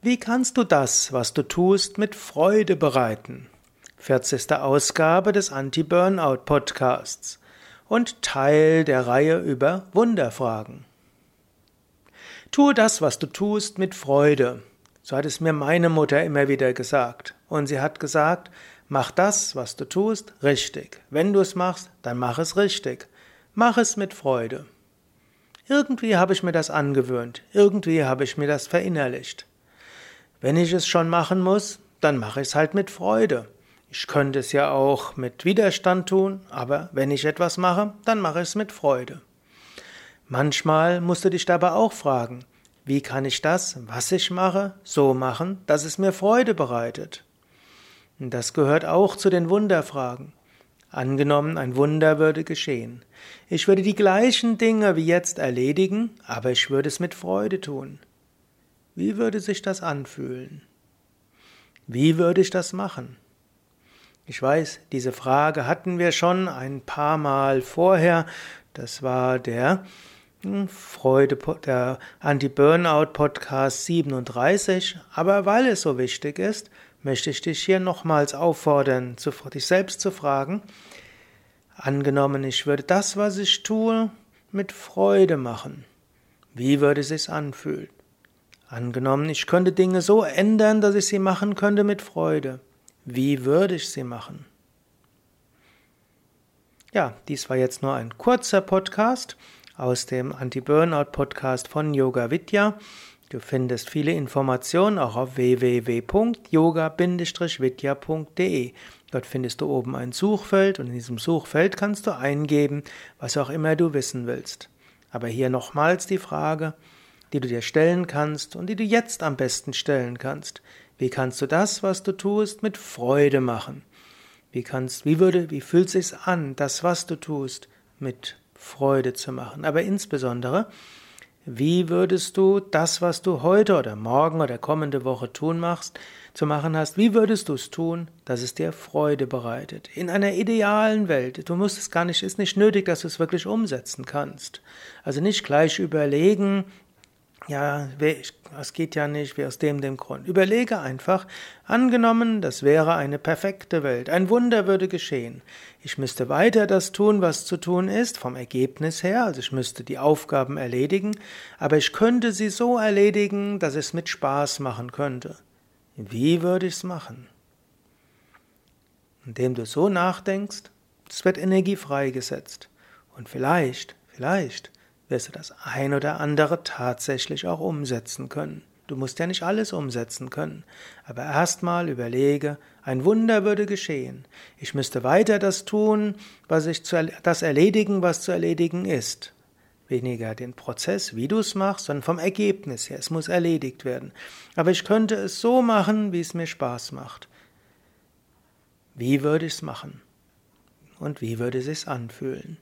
Wie kannst du das, was du tust, mit Freude bereiten? 40. Ausgabe des Anti-Burnout Podcasts und Teil der Reihe über Wunderfragen. Tue das, was du tust, mit Freude. So hat es mir meine Mutter immer wieder gesagt. Und sie hat gesagt, mach das, was du tust, richtig. Wenn du es machst, dann mach es richtig. Mach es mit Freude. Irgendwie habe ich mir das angewöhnt. Irgendwie habe ich mir das verinnerlicht. Wenn ich es schon machen muss, dann mache ich es halt mit Freude. Ich könnte es ja auch mit Widerstand tun, aber wenn ich etwas mache, dann mache ich es mit Freude. Manchmal musst du dich dabei auch fragen, wie kann ich das, was ich mache, so machen, dass es mir Freude bereitet? Und das gehört auch zu den Wunderfragen. Angenommen, ein Wunder würde geschehen. Ich würde die gleichen Dinge wie jetzt erledigen, aber ich würde es mit Freude tun. Wie würde sich das anfühlen? Wie würde ich das machen? Ich weiß, diese Frage hatten wir schon ein paar Mal vorher. Das war der hm, Freude, der Anti-Burnout-Podcast 37. Aber weil es so wichtig ist, möchte ich dich hier nochmals auffordern, dich selbst zu fragen. Angenommen, ich würde das, was ich tue, mit Freude machen. Wie würde es sich anfühlen? Angenommen, ich könnte Dinge so ändern, dass ich sie machen könnte mit Freude. Wie würde ich sie machen? Ja, dies war jetzt nur ein kurzer Podcast aus dem Anti-Burnout-Podcast von Yoga Vidya. Du findest viele Informationen auch auf www.yoga-vidya.de. Dort findest du oben ein Suchfeld und in diesem Suchfeld kannst du eingeben, was auch immer du wissen willst. Aber hier nochmals die Frage, die du dir stellen kannst und die du jetzt am besten stellen kannst. Wie kannst du das, was du tust, mit Freude machen? Wie kannst, wie würde, wie fühlt sich's an, das, was du tust, mit Freude zu machen? Aber insbesondere, wie würdest du das, was du heute oder morgen oder kommende Woche tun machst, zu machen hast, wie würdest du es tun, dass es dir Freude bereitet? In einer idealen Welt. Du musst es gar nicht, ist nicht nötig, dass du es wirklich umsetzen kannst. Also nicht gleich überlegen, ja, es geht ja nicht, wie aus dem, dem Grund. Überlege einfach, angenommen, das wäre eine perfekte Welt, ein Wunder würde geschehen. Ich müsste weiter das tun, was zu tun ist, vom Ergebnis her, also ich müsste die Aufgaben erledigen, aber ich könnte sie so erledigen, dass es mit Spaß machen könnte. Wie würde ich es machen? Indem du so nachdenkst, es wird Energie freigesetzt. Und vielleicht, vielleicht wirst du das ein oder andere tatsächlich auch umsetzen können. Du musst ja nicht alles umsetzen können, aber erstmal überlege, ein Wunder würde geschehen. Ich müsste weiter das tun, was ich zu, das erledigen, was zu erledigen ist. Weniger den Prozess, wie du es machst, sondern vom Ergebnis her. Es muss erledigt werden. Aber ich könnte es so machen, wie es mir Spaß macht. Wie würde ich es machen? Und wie würde es sich anfühlen?